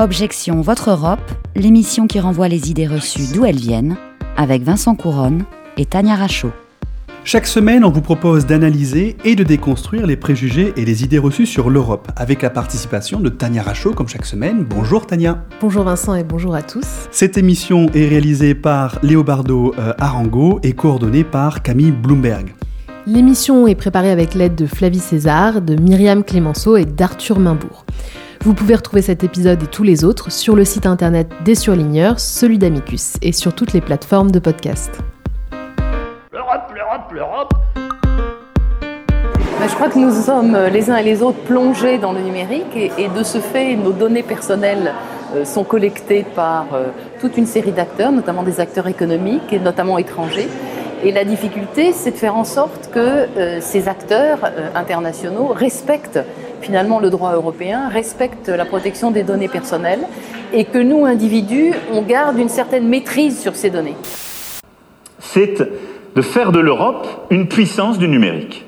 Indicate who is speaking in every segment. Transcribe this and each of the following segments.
Speaker 1: Objection Votre Europe, l'émission qui renvoie les idées reçues d'où elles viennent, avec Vincent Couronne et Tania Rachaud.
Speaker 2: Chaque semaine, on vous propose d'analyser et de déconstruire les préjugés et les idées reçues sur l'Europe, avec la participation de Tania Rachaud, comme chaque semaine. Bonjour Tania.
Speaker 3: Bonjour Vincent et bonjour à tous.
Speaker 2: Cette émission est réalisée par Léobardo euh, Arango et coordonnée par Camille Bloomberg.
Speaker 3: L'émission est préparée avec l'aide de Flavie César, de Myriam Clémenceau et d'Arthur Mainbourg. Vous pouvez retrouver cet épisode et tous les autres sur le site internet des surligneurs, celui d'Amicus, et sur toutes les plateformes de podcast.
Speaker 4: L'Europe, l'Europe, l'Europe.
Speaker 5: Bah, je crois que nous sommes les uns et les autres plongés dans le numérique et, et de ce fait, nos données personnelles euh, sont collectées par euh, toute une série d'acteurs, notamment des acteurs économiques et notamment étrangers. Et la difficulté, c'est de faire en sorte que euh, ces acteurs euh, internationaux respectent finalement le droit européen, respectent la protection des données personnelles et que nous, individus, on garde une certaine maîtrise sur ces données.
Speaker 6: c'est de faire de l'Europe une puissance du numérique.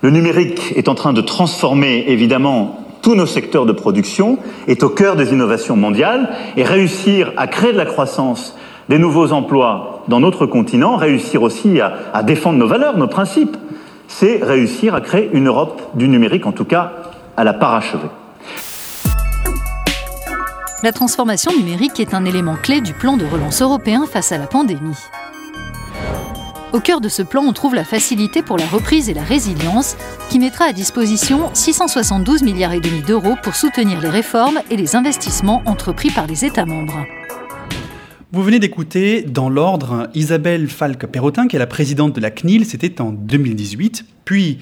Speaker 6: Le numérique est en train de transformer évidemment tous nos secteurs de production, est au cœur des innovations mondiales, et réussir à créer de la croissance, des nouveaux emplois dans notre continent, réussir aussi à, à défendre nos valeurs, nos principes, c'est réussir à créer une Europe du numérique, en tout cas à la parachever.
Speaker 7: La transformation numérique est un élément clé du plan de relance européen face à la pandémie. Au cœur de ce plan, on trouve la facilité pour la reprise et la résilience qui mettra à disposition 672 milliards et demi d'euros pour soutenir les réformes et les investissements entrepris par les États membres.
Speaker 2: Vous venez d'écouter, dans l'ordre, Isabelle Falque-Perrotin, qui est la présidente de la CNIL, c'était en 2018, puis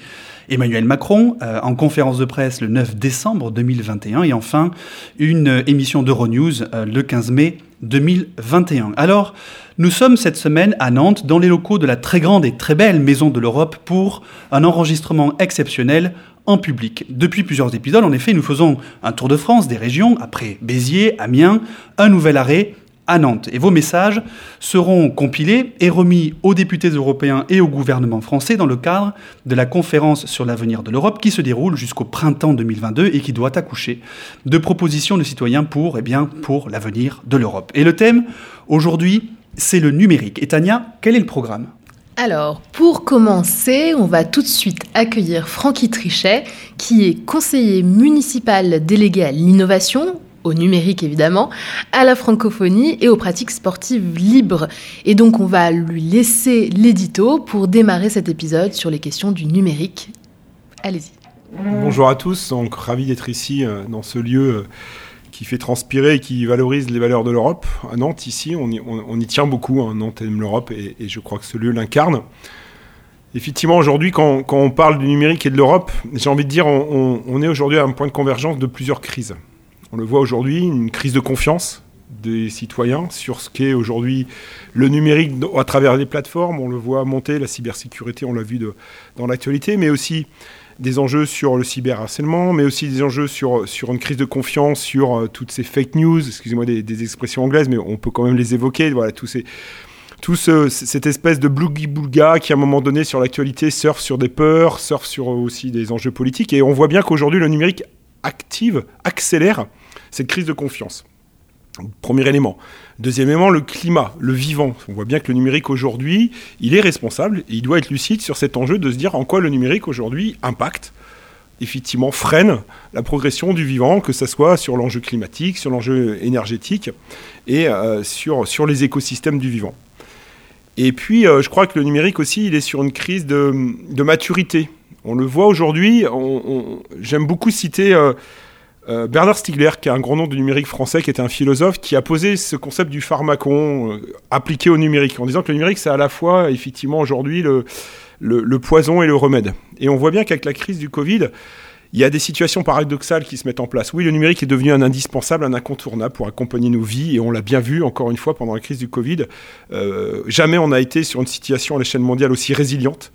Speaker 2: Emmanuel Macron, euh, en conférence de presse le 9 décembre 2021, et enfin une euh, émission d'Euronews euh, le 15 mai 2021. Alors, nous sommes cette semaine à Nantes, dans les locaux de la très grande et très belle Maison de l'Europe, pour un enregistrement exceptionnel en public. Depuis plusieurs épisodes, en effet, nous faisons un tour de France des régions, après Béziers, Amiens, un nouvel arrêt à Nantes. Et vos messages seront compilés et remis aux députés européens et au gouvernement français dans le cadre de la conférence sur l'avenir de l'Europe qui se déroule jusqu'au printemps 2022 et qui doit accoucher de propositions de citoyens pour, eh bien, pour l'avenir de l'Europe. Et le thème, aujourd'hui, c'est le numérique. Et Tania, quel est le programme?
Speaker 3: Alors, pour commencer, on va tout de suite accueillir Francky Trichet, qui est conseiller municipal délégué à l'innovation au numérique évidemment, à la francophonie et aux pratiques sportives libres. Et donc on va lui laisser l'édito pour démarrer cet épisode sur les questions du numérique. Allez-y.
Speaker 8: Bonjour à tous, donc ravi d'être ici euh, dans ce lieu euh, qui fait transpirer et qui valorise les valeurs de l'Europe. À Nantes, ici, on y, tient beaucoup, hein. Nantes aime l'Europe et, je crois que ce lieu l'incarne. Effectivement, aujourd'hui, quand, on parle du numérique et de l'Europe, j'ai envie de dire, on- on est aujourd'hui à un point de convergence de plusieurs crises. On le voit aujourd'hui, une crise de confiance des citoyens sur ce qu'est aujourd'hui le numérique à travers les plateformes. On le voit monter, la cybersécurité, on l'a vu dans l'actualité, mais aussi des enjeux sur le cyberharcèlement, mais aussi des enjeux sur, sur une crise de confiance, sur euh, toutes ces fake news, excusez-moi des, expressions anglaises, mais on peut quand même les évoquer. Voilà, tous tout ce- cette espèce de blougi-boulga qui, à un moment donné, sur l'actualité, surfe sur des peurs, surfe sur aussi des enjeux politiques. Et on voit bien qu'aujourd'hui, le numérique active, accélère cette crise de confiance. Premier élément. Deuxième élément, le climat, le vivant. On voit bien que le numérique aujourd'hui, il est responsable et il doit être lucide sur cet enjeu de se dire en quoi le numérique aujourd'hui impacte, effectivement freine la progression du vivant, que ce soit sur l'enjeu climatique, sur l'enjeu énergétique et euh, sur, sur les écosystèmes du vivant. Et puis, euh, je crois que le numérique aussi, il est sur une crise de, de maturité. On le voit aujourd'hui, j'aime beaucoup citer euh, euh, Bernard Stiegler, qui est un grand nom du numérique français, qui était un philosophe, qui a posé ce concept du pharmacon euh, appliqué au numérique, en disant que le numérique, c'est à la fois, effectivement, aujourd'hui, le, poison et le remède. Et on voit bien qu'avec la crise du Covid, il y a des situations paradoxales qui se mettent en place. Oui, le numérique est devenu un indispensable, un incontournable pour accompagner nos vies, et on l'a bien vu encore une fois pendant la crise du Covid. Euh, jamais on a été sur une situation à l'échelle mondiale aussi résiliente.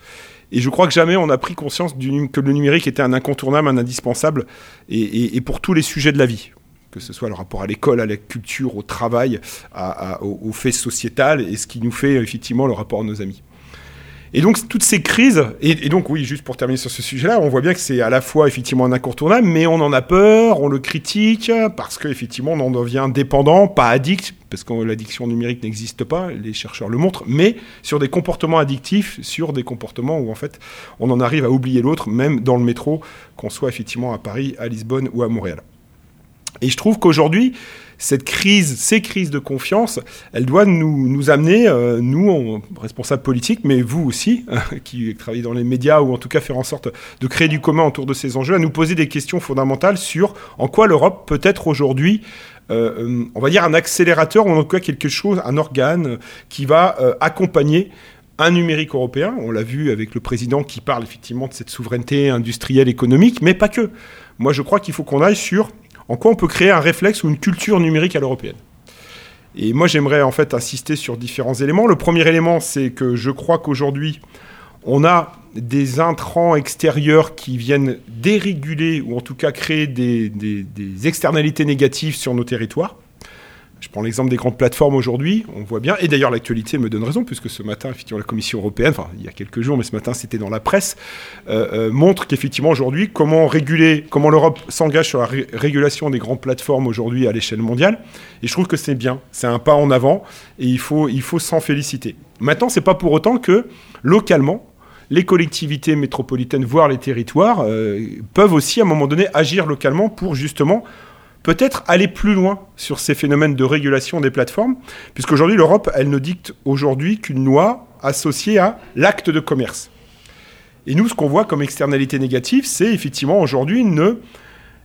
Speaker 8: Et je crois que jamais on a pris conscience que le numérique était un incontournable, un indispensable, et, pour tous les sujets de la vie. Que ce soit le rapport à l'école, à la culture, au travail, aux, faits sociétals, et ce qui nous fait effectivement le rapport à nos amis. Et donc toutes ces crises, et, donc oui, juste pour terminer sur ce sujet-là, on voit bien que c'est à la fois effectivement un incontournable, mais on en a peur, on le critique, parce qu'effectivement on en devient dépendant, pas addict, parce que l'addiction numérique n'existe pas, les chercheurs le montrent, mais sur des comportements addictifs, sur des comportements où en fait on en arrive à oublier l'autre, même dans le métro, qu'on soit effectivement à Paris, à Lisbonne ou à Montréal. Et je trouve qu'aujourd'hui, cette crise, ces crises de confiance, elles doivent nous, amener, euh, nous, responsables politiques, mais vous aussi, qui travaillez dans les médias, ou en tout cas faire en sorte de créer du commun autour de ces enjeux, à nous poser des questions fondamentales sur en quoi l'Europe peut être aujourd'hui euh, euh, on va dire un accélérateur, ou en tout cas quelque chose, un organe qui va accompagner un numérique européen. On l'a vu avec le président qui parle effectivement de cette souveraineté industrielle, économique, mais pas que. Moi, je crois qu'il faut qu'on aille sur en quoi on peut créer un réflexe ou une culture numérique à l'européenne? Et moi, j'aimerais en fait insister sur différents éléments. Le premier élément, c'est que je crois qu'aujourd'hui, on a des intrants extérieurs qui viennent déréguler ou en tout cas créer des, des externalités négatives sur nos territoires. Je prends l'exemple des grandes plateformes aujourd'hui, on voit bien, et d'ailleurs l'actualité me donne raison, puisque ce matin, effectivement, la Commission européenne, enfin il y a quelques jours, mais ce matin c'était dans la presse, euh, euh, montre qu'effectivement aujourd'hui, comment réguler, comment l'Europe s'engage sur la régulation des grandes plateformes aujourd'hui à l'échelle mondiale, et je trouve que c'est bien, c'est un pas en avant, et il faut, s'en féliciter. Maintenant, c'est pas pour autant que, localement, les collectivités métropolitaines, voire les territoires, euh, peuvent aussi à un moment donné agir localement pour justement peut-être aller plus loin sur ces phénomènes de régulation des plateformes, puisqu'aujourd'hui l'Europe, elle ne dicte aujourd'hui qu'une loi associée à l'acte de commerce. Et nous, ce qu'on voit comme externalité négative, c'est effectivement aujourd'hui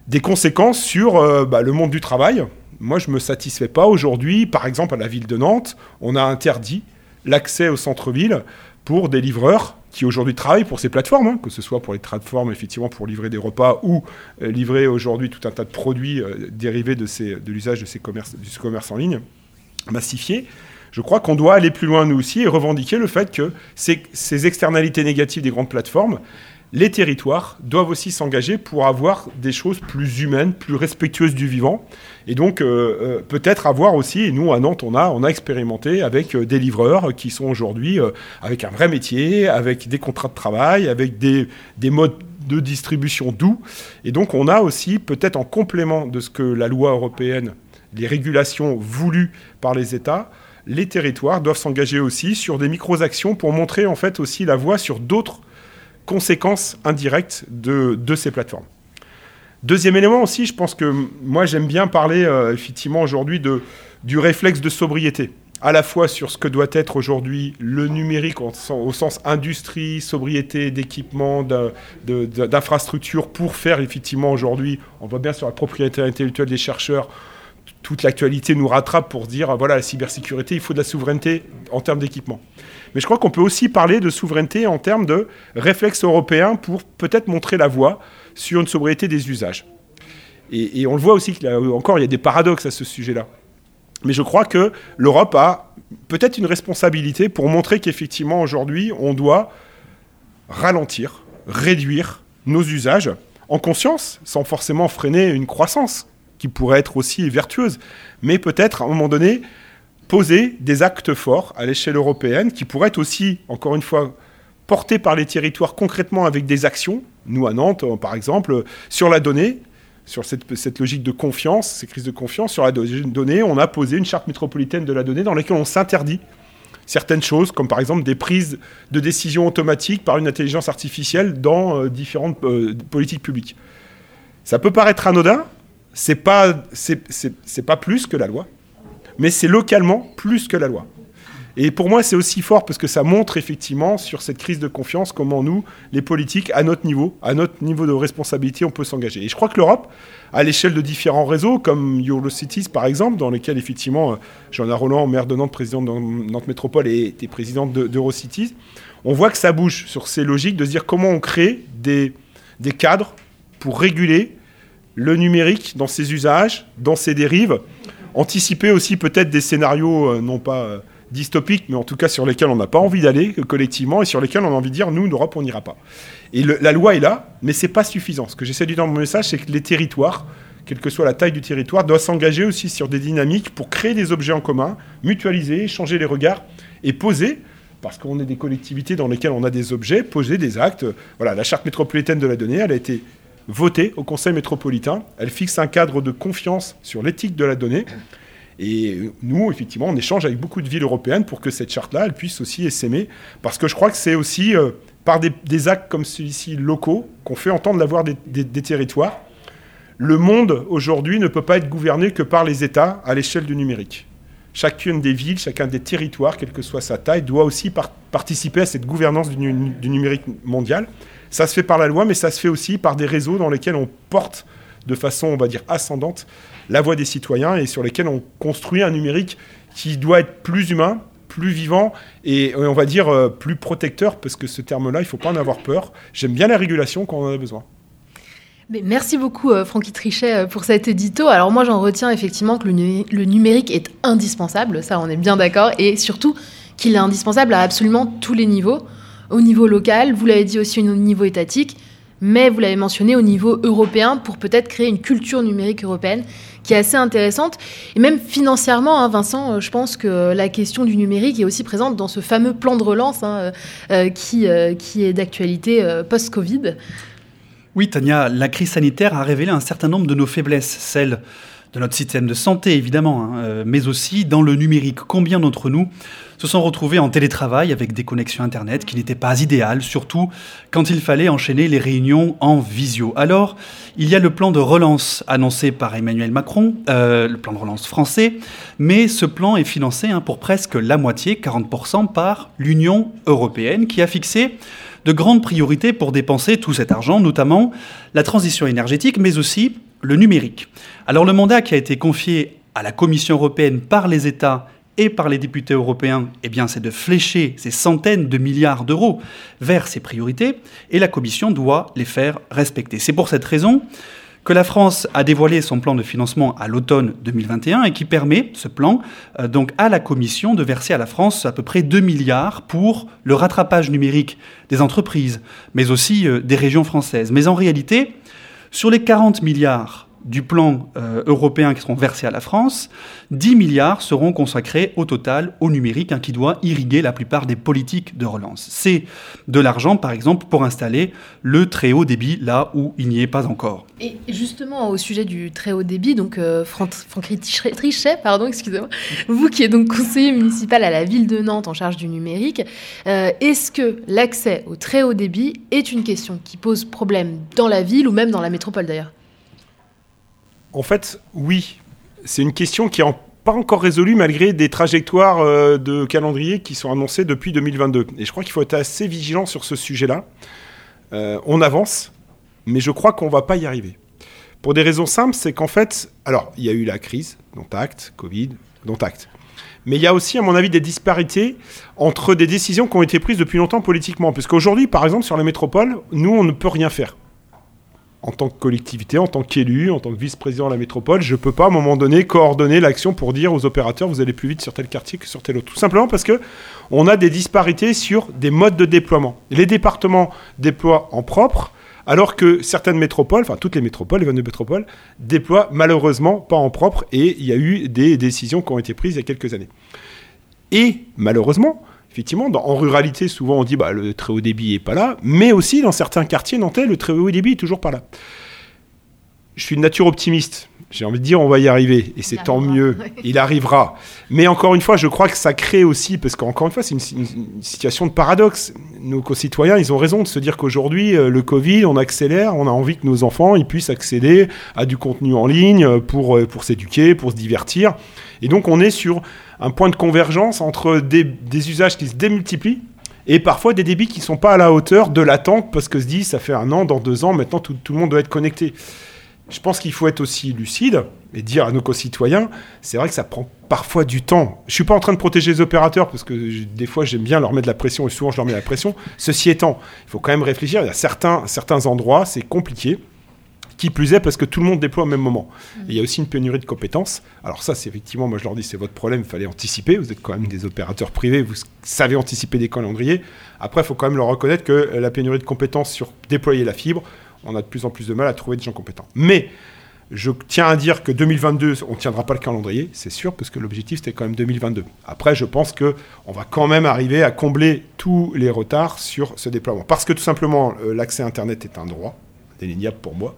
Speaker 8: des conséquences sur euh, bah, le monde du travail. Moi, je ne me satisfais pas aujourd'hui, par exemple à la ville de Nantes, on a interdit l'accès au centre-ville pour des livreurs qui aujourd'hui travaillent pour ces plateformes, hein, que ce soit pour les plateformes effectivement pour livrer des repas ou euh, livrer aujourd'hui tout un tas de produits euh, dérivés de, l'usage de ces commerces, commerce en ligne massifié. Je crois qu'on doit aller plus loin nous aussi et revendiquer le fait que ces externalités négatives des grandes plateformes, les territoires doivent aussi s'engager pour avoir des choses plus humaines, plus respectueuses du vivant. Et donc, euh, euh, peut-être avoir aussi, et nous à Nantes, on a, on a expérimenté avec euh, des livreurs qui sont aujourd'hui avec un vrai métier, avec des contrats de travail, avec des, des modes de distribution doux. Et donc, on a aussi, peut-être en complément de ce que la loi européenne, les régulations voulues par les États, les territoires doivent s'engager aussi sur des micro-actions pour montrer en fait aussi la voie sur d'autres conséquences indirectes de, de ces plateformes. Deuxième élément aussi, je pense que moi j'aime bien parler euh, effectivement aujourd'hui de, du réflexe de sobriété, à la fois sur ce que doit être aujourd'hui le numérique au sens industrie, sobriété d'équipement, d'infrastructures pour faire effectivement aujourd'hui, on voit bien sur la propriété intellectuelle des chercheurs, toute l'actualité nous rattrape pour dire voilà la cybersécurité, il faut de la souveraineté en termes d'équipement. Mais je crois qu'on peut aussi parler de souveraineté en termes de réflexe européen pour peut-être montrer la voie sur une sobriété des usages. Et, on le voit aussi encore il y a des paradoxes à ce sujet-là. Mais je crois que l'Europe a peut-être une responsabilité pour montrer qu'effectivement aujourd'hui on doit ralentir, réduire nos usages en conscience, sans forcément freiner une croissance qui pourrait être aussi vertueuse, mais peut-être à un moment donné poser des actes forts à l'échelle européenne qui pourraient être aussi, encore une fois, portés par les territoires concrètement avec des actions. Nous, à Nantes, euh, par exemple, sur la donnée, sur cette, logique de confiance, ces crises de confiance, sur la donnée, on a posé une charte métropolitaine de la donnée dans laquelle on s'interdit certaines choses, comme par exemple des prises de décision automatiques par une intelligence artificielle dans euh, différentes euh, politiques publiques. Ça peut paraître anodin, c'est pas, c'est pas plus que la loi mais c'est localement plus que la loi. Et pour moi, c'est aussi fort parce que ça montre effectivement sur cette crise de confiance comment nous, les politiques, à notre niveau, à notre niveau de responsabilité, on peut s'engager. Et je crois que l'Europe, à l'échelle de différents réseaux, comme Eurocities par exemple, dans lesquels effectivement Jean-Pierre Roland, maire de Nantes, président de Nantes Métropole et, et président d'Eurocities, on voit que ça bouge sur ces logiques de se dire comment on crée des, des cadres pour réguler le numérique dans ses usages, dans ses dérives, anticiper aussi peut-être des scénarios euh, non pas euh, dystopiques, mais en tout cas sur lesquels on n'a pas envie d'aller euh, collectivement et sur lesquels on a envie de dire nous, l'Europe, on n'ira pas. Et la loi est là, mais c'est pas suffisant. Ce que j'essaie de dire dans mon message, c'est que les territoires, quelle que soit la taille du territoire, doivent s'engager aussi sur des dynamiques pour créer des objets en commun, mutualiser, changer les regards et poser parce qu'on est des collectivités dans lesquelles on a des objets, poser des actes. Voilà, la charte métropolitaine de la donnée, elle a été votée au Conseil métropolitain. Elle fixe un cadre de confiance sur l'éthique de la donnée. Et nous, effectivement, on échange avec beaucoup de villes européennes pour que cette charte-là, elle puisse aussi s'aimer. Parce que je crois que c'est aussi euh, par des, actes comme celui-ci locaux qu'on fait entendre la voix des territoires. Le monde, aujourd'hui, ne peut pas être gouverné que par les États à l'échelle du numérique. Chacune des villes, chacun des territoires, quelle que soit sa taille, doit aussi participer à cette gouvernance du, numérique mondial. Ça se fait par la loi, mais ça se fait aussi par des réseaux dans lesquels on porte de façon, on va dire, ascendante la voix des citoyens et sur lesquels on construit un numérique qui doit être plus humain, plus vivant et, on va dire euh, plus protecteur, parce que ce terme-là, il ne faut pas en avoir peur. J'aime bien la régulation quand on en a besoin
Speaker 3: merci beaucoup, euh, Francky Trichet, euh, pour cet édito. Alors moi, j'en retiens effectivement que le, numérique est indispensable, ça on est bien d'accord, et surtout qu'il est indispensable à absolument tous les niveaux. Au niveau local, vous l'avez dit aussi au niveau étatique, mais vous l'avez mentionné au niveau européen pour peut-être créer une culture numérique européenne qui est assez intéressante. Et même financièrement, hein, Vincent, euh, je pense que la question du numérique est aussi présente dans ce fameux plan de relance hein, qui, qui est d'actualité post-Covid.
Speaker 2: Oui, Tania, la crise sanitaire a révélé un certain nombre de nos faiblesses, celles de notre système de santé évidemment, hein, euh, mais aussi dans le numérique. Combien d'entre nous se sont retrouvés en télétravail avec des connexions Internet qui n'étaient pas idéales, surtout quand il fallait enchaîner les réunions en visio? Alors, il y a le plan de relance annoncé par Emmanuel Macron, euh, le plan de relance français, mais ce plan est financé hein, pour presque la moitié, 40%, par l'Union européenne qui a fixé de grandes priorités pour dépenser tout cet argent, notamment la transition énergétique, mais aussi le numérique. Alors le mandat qui a été confié à la Commission européenne par les États et par les députés européens, eh c'est de flécher ces centaines de milliards d'euros vers ces priorités, et la Commission doit les faire respecter. C'est pour cette raison que la France a dévoilé son plan de financement à l'automne 2021 et qui permet, ce plan, euh, donc à la Commission de verser à la France à peu près 2 milliards pour le rattrapage numérique des entreprises, mais aussi euh, des régions françaises. Mais en réalité, sur les 40 milliards du plan euh, européen qui seront versés à la France, 10 milliards seront consacrés au total au numérique hein, qui doit irriguer la plupart des politiques de relance. C'est de l'argent, par exemple, pour installer le très haut débit là où il n'y est pas encore.
Speaker 3: Et justement, au sujet du très haut débit, donc euh, Franck, Trichet, pardon, excusez-moi, vous qui êtes donc conseiller municipal à la ville de Nantes en charge du numérique, euh, est-ce que l'accès au très haut débit est une question qui pose problème dans la ville ou même dans la métropole d'ailleurs?
Speaker 8: En fait, oui. C'est une question qui n'est pas encore résolue malgré des trajectoires euh, de calendrier qui sont annoncées depuis 2022. Et je crois qu'il faut être assez vigilant sur ce sujet-là. Euh, on avance, mais je crois qu'on ne va pas y arriver. Pour des raisons simples, c'est qu'en fait, alors, il y a eu la crise, dont acte, Covid, dont acte. Mais il y a aussi, à mon avis, des disparités entre des décisions qui ont été prises depuis longtemps politiquement. Puisqu'aujourd'hui, par exemple, sur les métropoles, nous, on ne peut rien faire en tant que collectivité, en tant qu'élu, en tant que vice-président de la métropole, je ne peux pas à un moment donné coordonner l'action pour dire aux opérateurs vous allez plus vite sur tel quartier que sur tel autre. Tout simplement parce que on a des disparités sur des modes de déploiement. Les départements déploient en propre, alors que certaines métropoles, enfin toutes les métropoles, les 22 métropoles, déploient malheureusement pas en propre et il y a eu des décisions qui ont été prises il y a quelques années. Et malheureusement, effectivement, en ruralité, souvent on dit bah, le très haut débit n'est pas là, mais aussi dans certains quartiers nantais, le très haut débit est toujours pas là. Je suis de nature optimiste. J'ai envie de dire, on va y arriver, et c'est tant mieux. Il arrivera. Mais encore une fois, je crois que ça crée aussi, parce qu'encore une fois, c'est une, situation de paradoxe. Nos concitoyens, ils ont raison de se dire qu'aujourd'hui, euh, le Covid, on accélère, on a envie que nos enfants, ils puissent accéder à du contenu en ligne pour, euh, pour s'éduquer, pour se divertir. Et donc, on est sur un point de convergence entre des, usages qui se démultiplient et parfois des débits qui ne sont pas à la hauteur de l'attente parce que se dit ça fait un an, dans deux ans, maintenant tout, le monde doit être connecté. Je pense qu'il faut être aussi lucide et dire à nos concitoyens, c'est vrai que ça prend parfois du temps. Je suis pas en train de protéger les opérateurs parce que des fois j'aime bien leur mettre de la pression et souvent je leur mets la pression. Ceci étant, il faut quand même réfléchir. Il y a certains, certains endroits, c'est compliqué. Qui plus est parce que tout le monde déploie au même moment. Mm. il y a aussi une pénurie de compétences. Alors ça, c'est effectivement, moi je leur dis, c'est votre problème, il fallait anticiper. Vous êtes quand même des opérateurs privés, vous savez anticiper des calendriers. Après, il faut quand même leur reconnaître que la pénurie de compétences sur déployer la fibre, on a de plus en plus de mal à trouver des gens compétents. Mais Je tiens à dire que 2022, on ne tiendra pas le calendrier, c'est sûr, parce que l'objectif c'était quand même 2022. Après, je pense que on va quand même arriver à combler tous les retards sur ce déploiement. Parce que tout simplement, euh, l'accès Internet est un droit, indéniable pour moi,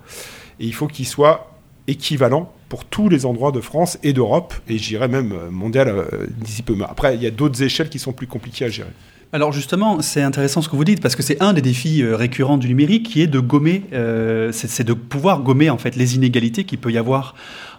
Speaker 8: et il faut qu'il soit équivalent pour tous les endroits de France et d'Europe, et j'irais même euh, mondial euh, d'ici peu. Après, il y a d'autres échelles qui sont plus compliquées à gérer.
Speaker 2: Alors justement, c'est intéressant ce que vous dites parce que c'est un des défis euh, récurrents du numérique qui est de gommer, c'est de pouvoir gommer en fait les inégalités qu'il peut y avoir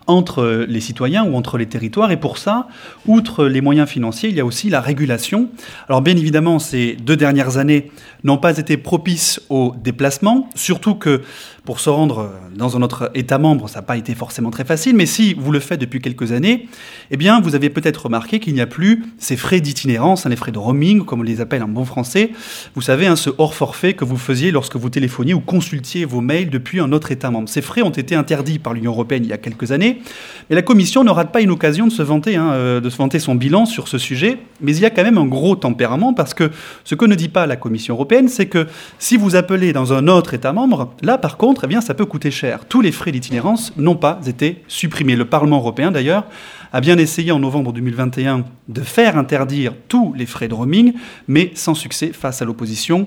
Speaker 2: entre les citoyens ou entre les territoires. Et pour ça, outre les moyens financiers, il y a aussi la régulation. Alors bien évidemment, ces deux dernières années n'ont pas été propices au déplacement, surtout que pour se rendre dans un autre État membre, ça n'a pas été forcément très facile, mais si vous le faites depuis quelques années, eh bien, vous avez peut-être remarqué qu'il n'y a plus ces frais d'itinérance, hein, les frais de roaming, comme on les appelle en bon français. Vous savez, hein, ce hors forfait que vous faisiez lorsque vous téléphoniez ou consultiez vos mails depuis un autre État membre. Ces frais ont été interdits par l'Union européenne il y a quelques années, mais la Commission ne rate pas une occasion de se vanter, hein, euh, de se vanter son bilan sur ce sujet. Mais il y a quand même un gros tempérament parce que ce que ne dit pas la Commission européenne, c'est que si vous appelez dans un autre État membre, là par contre, eh bien, ça peut coûter cher. Tous les frais d'itinérance n'ont pas été supprimés. Le Parlement européen, d'ailleurs, a bien essayé en novembre 2021 de faire interdire tous les frais de roaming, mais sans succès face à l'opposition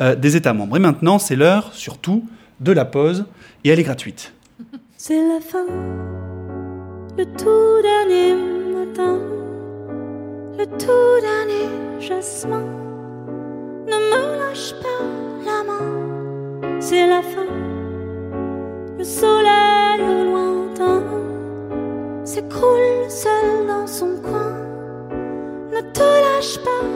Speaker 2: euh, des États membres. Et maintenant, c'est l'heure, surtout, de la pause, et elle est gratuite.
Speaker 9: C'est la fin, le tout dernier matin, le tout dernier jasmin. Ne me lâche pas la main, c'est la fin, le soleil au lointain s'écroule seul dans son coin. Ne te lâche pas,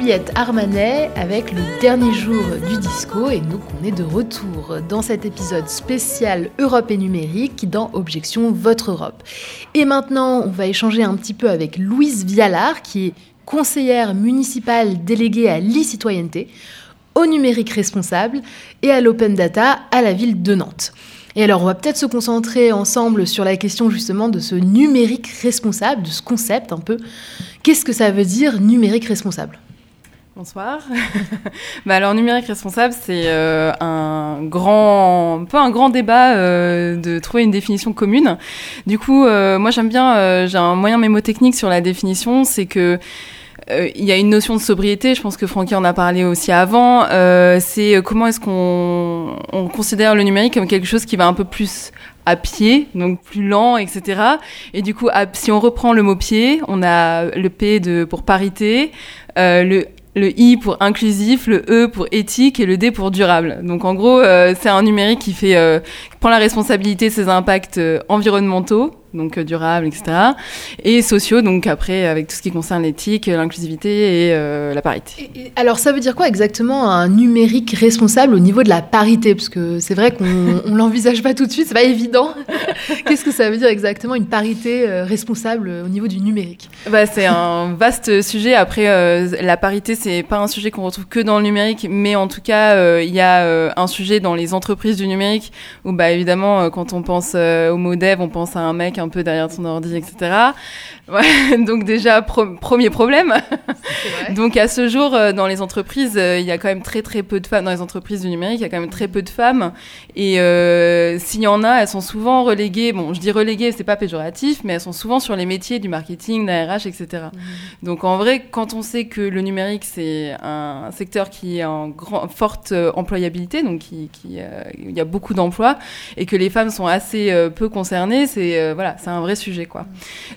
Speaker 3: Juliette Armanet avec le dernier jour du disco et nous on est de retour dans cet épisode spécial Europe et numérique dans Objection Votre Europe. Et maintenant on va échanger un petit peu avec Louise Vialard qui est conseillère municipale déléguée à l'e-citoyenneté, au numérique responsable et à l'open data à la ville de Nantes. Et alors, on va peut-être se concentrer ensemble sur la question justement de ce numérique responsable, de ce concept un peu. Qu'est-ce que ça veut dire numérique responsable?
Speaker 10: Bonsoir. bah alors numérique responsable, c'est euh, un grand, un peu un grand débat euh, de trouver une définition commune. Du coup, euh, moi j'aime bien, j'ai un moyen mémotechnique sur la définition, c'est que il y a une notion de sobriété, je pense que Francky en a parlé aussi avant, c'est comment est-ce qu'on on considère le numérique comme quelque chose qui va un peu plus à pied, donc plus lent, etc. Et du coup, si on reprend le mot pied, on a le P de, pour parité, le le I pour inclusif, le E pour éthique et le D pour durable. Donc en gros, euh, c'est un numérique qui fait euh, qui prend la responsabilité de ses impacts euh, environnementaux, donc euh, durables, etc. Et sociaux, donc après avec tout ce qui concerne l'éthique, l'inclusivité et euh, la parité.
Speaker 3: Et- et alors ça veut dire quoi exactement un numérique responsable au niveau de la parité? Parce que c'est vrai qu'on on l'envisage pas tout de suite, c'est pas évident. Qu'est-ce que ça veut dire exactement une parité euh, responsable au niveau du numérique?
Speaker 10: Bah, c'est un vaste sujet. Après, euh, la parité, c'est pas un sujet qu'on retrouve que dans le numérique, mais en tout cas, il y a un sujet dans les entreprises du numérique où, bah, évidemment, quand on pense au mot dev, on pense à un mec un peu derrière son ordi, etc. Ouais, donc déjà, pro- premier problème. Donc à ce jour, euh, dans les entreprises, euh, il y a quand même très très peu de femmes. Dans les entreprises du numérique, il y a quand même très peu de femmes. Et euh, s'il y en a, elles sont souvent reléguées. Bon, je dis reléguées, c'est pas péjoratif, mais elles sont souvent sur les métiers du marketing, de la RH, etc. Donc en vrai, quand on sait que le numérique c'est un secteur qui est en grand, forte employabilité, donc qui, qui, euh, il y a beaucoup d'emplois, et que les femmes sont assez euh, peu concernées, c'est voilà, c'est un vrai sujet quoi.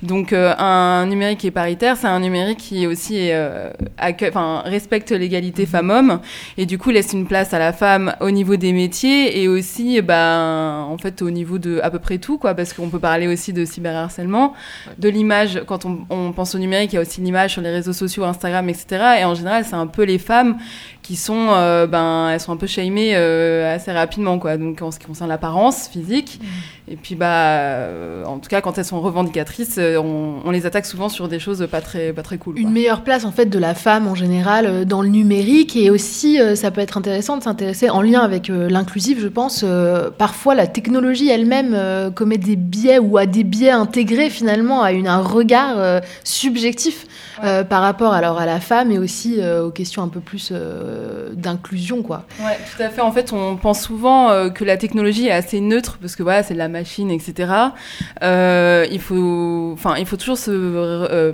Speaker 10: Donc euh, un numérique qui est paritaire, c'est un numérique qui aussi est, euh, accueille- enfin, respecte l'égalité femmes-hommes et du coup laisse une place à la femme au niveau des métiers et aussi ben en fait au niveau de à peu près tout quoi parce qu'on peut parler aussi de cyberharcèlement, de l'image quand on, on pense au numérique, il y a aussi l'image sur les réseaux sociaux, Instagram, etc. Et en général, c'est un peu les femmes qui sont euh, ben elles sont un peu shamées euh, assez rapidement quoi. Donc en ce qui concerne l'apparence physique et puis bah euh, en tout cas quand elles sont revendicatrices, on, on les attaque souvent sur des choses pas très pas très cool.
Speaker 3: Une
Speaker 10: quoi.
Speaker 3: meilleure place en fait de la femme en général dans le numérique et aussi ça peut être intéressant de s'intéresser en lien avec l'inclusif je pense parfois la technologie elle-même commet des biais ou a des biais intégrés finalement à une, un regard subjectif par rapport alors à la femme et aussi aux questions un peu plus d'inclusion quoi.
Speaker 10: Ouais, tout à fait. En fait, on pense souvent euh, que la technologie est assez neutre parce que voilà, c'est de la machine, etc. Euh, il faut, enfin, il faut toujours se euh,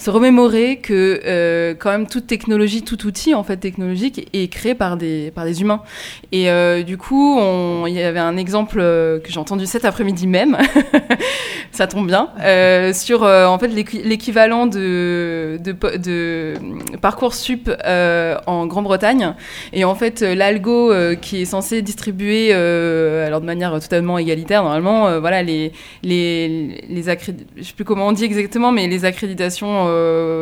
Speaker 10: se remémorer que euh, quand même toute technologie, tout outil en fait technologique est créé par des par des humains. Et euh, du coup, on- il y avait un exemple euh, que j'ai entendu cet après-midi même. Ça tombe bien euh, sur euh, en fait l'équi- l'équivalent de de, de parcoursup euh, en Grande-Bretagne. Et en fait, l'algo qui est censé distribuer, alors de manière totalement égalitaire, normalement, voilà, les, les, les je sais plus comment on dit exactement, mais les accréditations,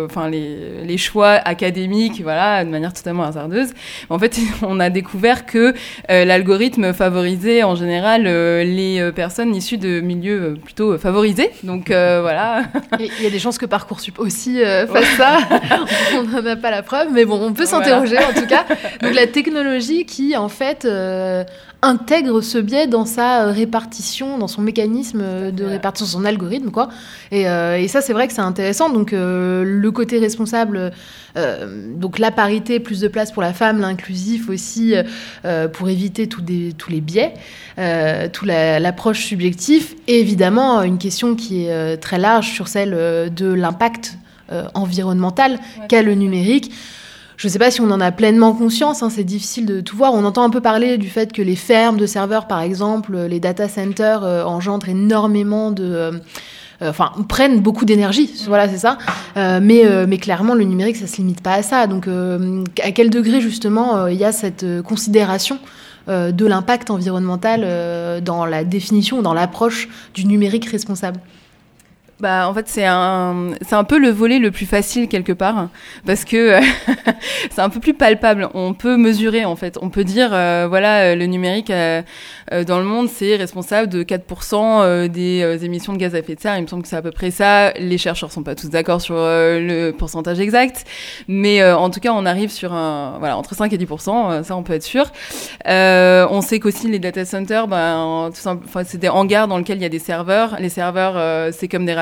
Speaker 10: enfin, les, les choix académiques, voilà, de manière totalement hasardeuse. En fait, on a découvert que euh, l'algorithme favorisait en général euh, les euh, personnes issues de milieux euh, plutôt euh, favorisés. Donc, euh, voilà.
Speaker 3: Il y a des chances que Parcoursup aussi euh, fasse ça. on n'en a pas la preuve, mais bon, on peut s'interroger en tout cas. Donc la technologie qui en fait euh, intègre ce biais dans sa euh, répartition, dans son mécanisme euh, de répartition, son algorithme quoi. Et, euh, et ça c'est vrai que c'est intéressant. Donc euh, le côté responsable, euh, donc la parité, plus de place pour la femme, l'inclusif aussi euh, pour éviter tous des- tous les biais, euh, tout la- l'approche subjective, et évidemment une question qui est euh, très large sur celle euh, de l'impact euh, environnemental qu'a le numérique. Je ne sais pas si on en a pleinement conscience, hein, c'est difficile de tout voir. On entend un peu parler du fait que les fermes de serveurs, par exemple, euh, les data centers euh, engendrent énormément de... euh, euh, Enfin, prennent beaucoup d'énergie, voilà, c'est ça. Euh, mais, euh, mais clairement, le numérique, ça se limite pas à ça. Donc, euh, à quel degré, justement, euh, il y a cette euh, considération euh, de l'impact environnemental euh, dans la définition, dans l'approche du numérique responsable?
Speaker 10: Bah, en fait, c'est un, c'est un peu le volet le plus facile quelque part, parce que c'est un peu plus palpable. On peut mesurer, en fait. On peut dire, euh, voilà, euh, le numérique euh, euh, dans le monde, c'est responsable de 4% euh, des euh, émissions de gaz à effet de serre. Il me semble que c'est à peu près ça. Les chercheurs sont pas tous d'accord sur euh, le pourcentage exact, mais euh, en tout cas, on arrive sur un, voilà, entre 5 et 10%. euh, ça, on peut être sûr. Euh, on sait qu'aussi les data centers, ben, enfin, c'est des hangars dans lesquels il y a des serveurs. Les serveurs, euh, c'est comme des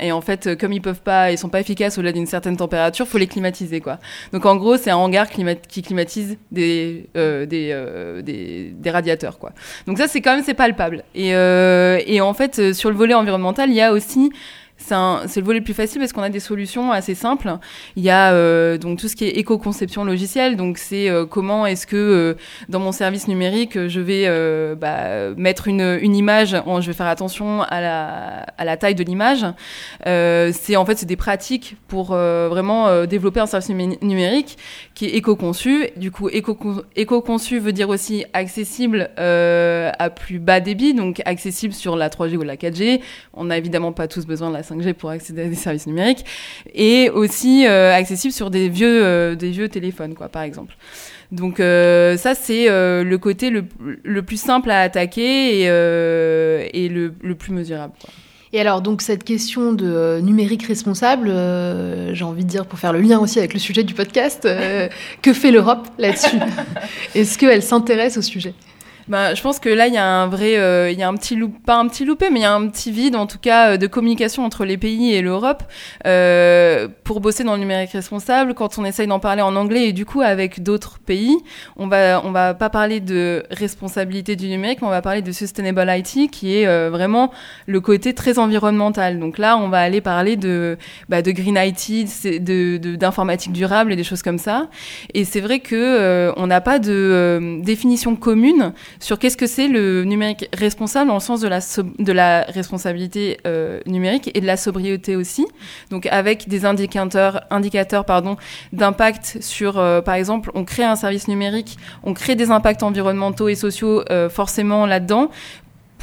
Speaker 10: Et en fait, euh, comme ils peuvent pas, ils sont pas efficaces au-delà d'une certaine température, faut les climatiser, quoi. Donc en gros, c'est un hangar qui climatise des, euh, euh, des, radiateurs, quoi. Donc ça, c'est quand même, c'est palpable. Et, en fait, sur le volet environnemental, il y a aussi c'est le volet le plus facile parce qu'on a des solutions assez simples. Il y a euh, donc tout ce qui est éco-conception logicielle. Donc c'est euh, comment est-ce que euh, dans mon service numérique je vais bah, mettre une, image. je vais faire attention à la, taille de l'image. C'est en fait c'est des pratiques pour vraiment développer un service numé- numérique qui est éco-conçu. Du coup, éco- éco-conçu veut dire aussi accessible à plus bas débit, donc accessible sur la 3G ou la 4G. On n'a évidemment pas tous besoin de la 5G pour accéder à des services numériques. Et aussi euh, accessible sur des vieux, euh, des vieux téléphones, quoi, par exemple. Donc euh, ça, c'est euh, le côté le, le plus simple à attaquer et, euh, et le, le plus mesurable. Quoi.
Speaker 3: Et alors, donc, cette question de numérique responsable, j'ai envie de dire, pour faire le lien aussi avec le sujet du podcast, que fait l'Europe là-dessus? Est-ce qu'elle s'intéresse au sujet?
Speaker 10: Ben, je pense que là, il y a un vrai, euh, il y a un petit pas un petit loupé, mais il y a un petit vide, en tout cas, euh, de communication entre les pays et l'Europe euh, pour bosser dans le numérique responsable. Quand on essaye d'en parler en anglais et du coup avec d'autres pays, on va, on va pas parler de responsabilité du numérique, mais on va parler de sustainable IT, qui est euh, vraiment le côté très environnemental. Donc là, on va aller parler de, bah, de green IT, de, d'informatique durable et des choses comme ça. Et c'est vrai que euh, on n'a pas de définition commune sur qu'est-ce que c'est le numérique responsable le sens de la, de la responsabilité euh, numérique et de la sobriété aussi. Donc avec des indicateurs, d'impact sur, euh, par exemple, on crée un service numérique, on crée des impacts environnementaux et sociaux euh, forcément là-dedans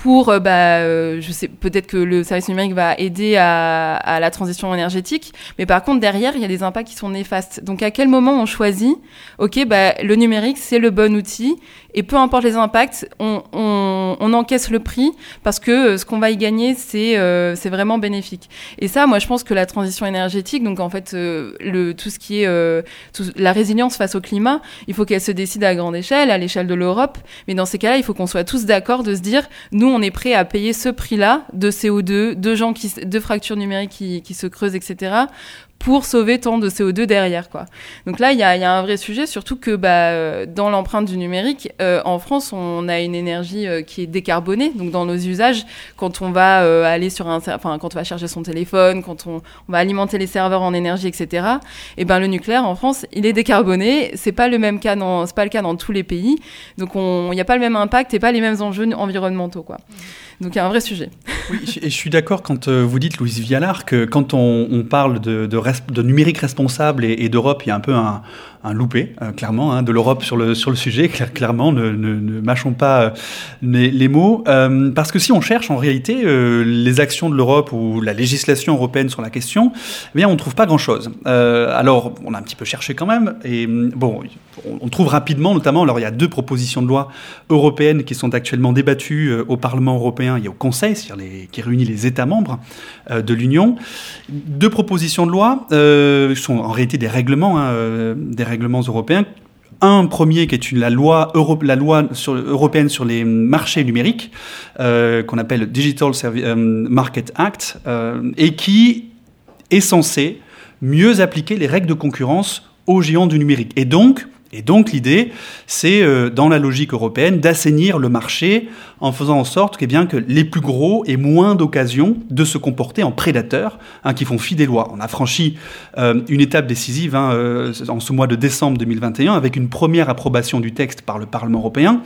Speaker 10: pour, euh, bah, euh, je sais, peut-être que le service numérique va aider à, la transition énergétique, mais par contre derrière il y a des impacts qui sont néfastes. Donc à quel moment on choisit, ok, bah, le numérique c'est le bon outil et peu importe les impacts, on, encaisse le prix parce que euh, ce qu'on va y gagner c'est vraiment bénéfique. Et ça, moi je pense que la transition énergétique, donc en fait tout ce qui est la résilience face au climat, il faut qu'elle se décide à grande échelle, à l'échelle de l'Europe. Mais dans ces cas-là, il faut qu'on soit tous d'accord de se dire, nous, on est prêt à payer ce prix-là de CO2, de gens qui, de fractures numériques qui, qui se creusent, etc. pour sauver tant de CO2 derrière, quoi. Donc là, il y a, il y a un vrai sujet, surtout que bah, euh, dans l'empreinte du numérique, euh, en France, on a une énergie euh, qui est décarbonée. Donc dans nos usages, quand on va euh, aller sur un, enfin quand on va charger son téléphone, quand on, on va alimenter les serveurs en énergie, etc. Et ben le nucléaire en France, il est décarboné. C'est pas le même cas dans, c'est pas le cas dans tous les pays. Donc on- il n'y a pas le même impact et pas les mêmes enjeux environnementaux, quoi. Donc il y a un vrai sujet.
Speaker 2: Oui, et je suis d'accord quand euh, vous dites, Louise Vialard, que quand on, parle de, numérique responsable et d'Europe, il y a un peu un, un loupé, euh, clairement, hein, de l'Europe sur le, sur le sujet. Claire- clairement, ne, ne, ne mâchons pas euh, les, les mots. Euh, parce que si on cherche en réalité les actions de l'Europe ou la législation européenne sur la question, eh bien, on ne trouve pas grand-chose. Alors, on a un petit peu cherché quand même. Et hum, bon, on, trouve rapidement, notamment, alors il y a deux propositions de loi européennes qui sont actuellement débattues au Parlement européen et au Conseil, c'est-à-dire qui réunit les États membres de l'Union. Deux propositions de loi euh, sont en réalité des règlements, hein, des règlements européens. Un premier qui est la loi, européenne sur les marchés numériques, euh, qu'on appelle le Digital euh, Market Act, euh, et qui est censé mieux appliquer les règles de concurrence aux géants du numérique. Et donc, et donc l'idée, c'est euh, dans la logique européenne d'assainir le marché en faisant en sorte eh bien, que les plus gros aient moins d'occasions de se comporter en prédateurs hein, qui font fi des lois. On a franchi euh, une étape décisive hein, euh, en ce mois de décembre 2021 avec une première approbation du texte par le Parlement européen,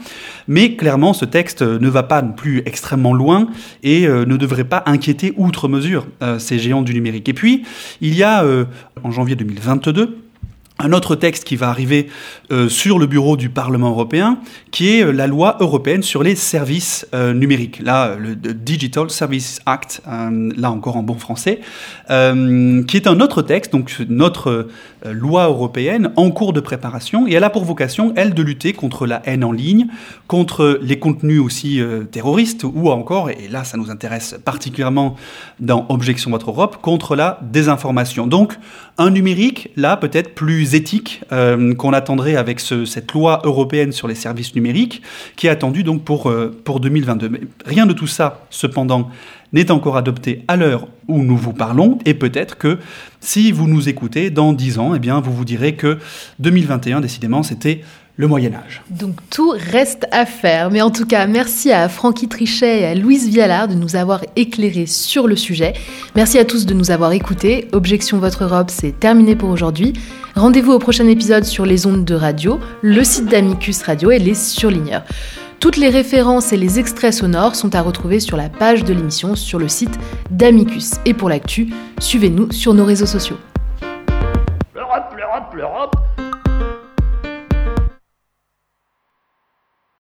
Speaker 2: mais clairement ce texte ne va pas non plus extrêmement loin et ne devrait pas inquiéter outre mesure ces géants du numérique. Et puis, il y a en janvier 2022 un autre texte qui va arriver euh, sur le bureau du Parlement européen, qui est euh, la loi européenne sur les services euh, numériques. Là, le le Digital Service Act, là encore en bon français, qui est un autre texte, donc notre loi européenne en cours de préparation, et elle a pour vocation, elle, de lutter contre la haine en ligne, contre les contenus aussi terroristes, ou encore, et là ça nous intéresse particulièrement dans Objection Votre Europe, contre la désinformation. Donc, un numérique, là, peut-être plus éthique euh, qu'on attendrait avec ce- cette loi européenne sur les services numériques, qui est attendue donc pour, euh, pour 2022. Mais rien de tout ça, cependant, n'est encore adopté à l'heure où nous vous parlons, et peut-être que si vous nous écoutez dans 10 ans, eh bien, vous vous direz que 2021, décidément, c'était le Moyen Âge.
Speaker 3: Donc tout reste à faire. Mais en tout cas, merci à Francky Trichet et à Louise Vialard de nous avoir éclairés sur le sujet. Merci à tous de nous avoir écoutés. Objection Votre Europe, c'est terminé pour aujourd'hui. Rendez-vous au prochain épisode sur les ondes de radio, le site d'Amicus Radio et les surligneurs. Toutes les références et les extraits sonores sont à retrouver sur la page de l'émission sur le site d'Amicus. Et pour l'actu, suivez-nous sur nos réseaux sociaux.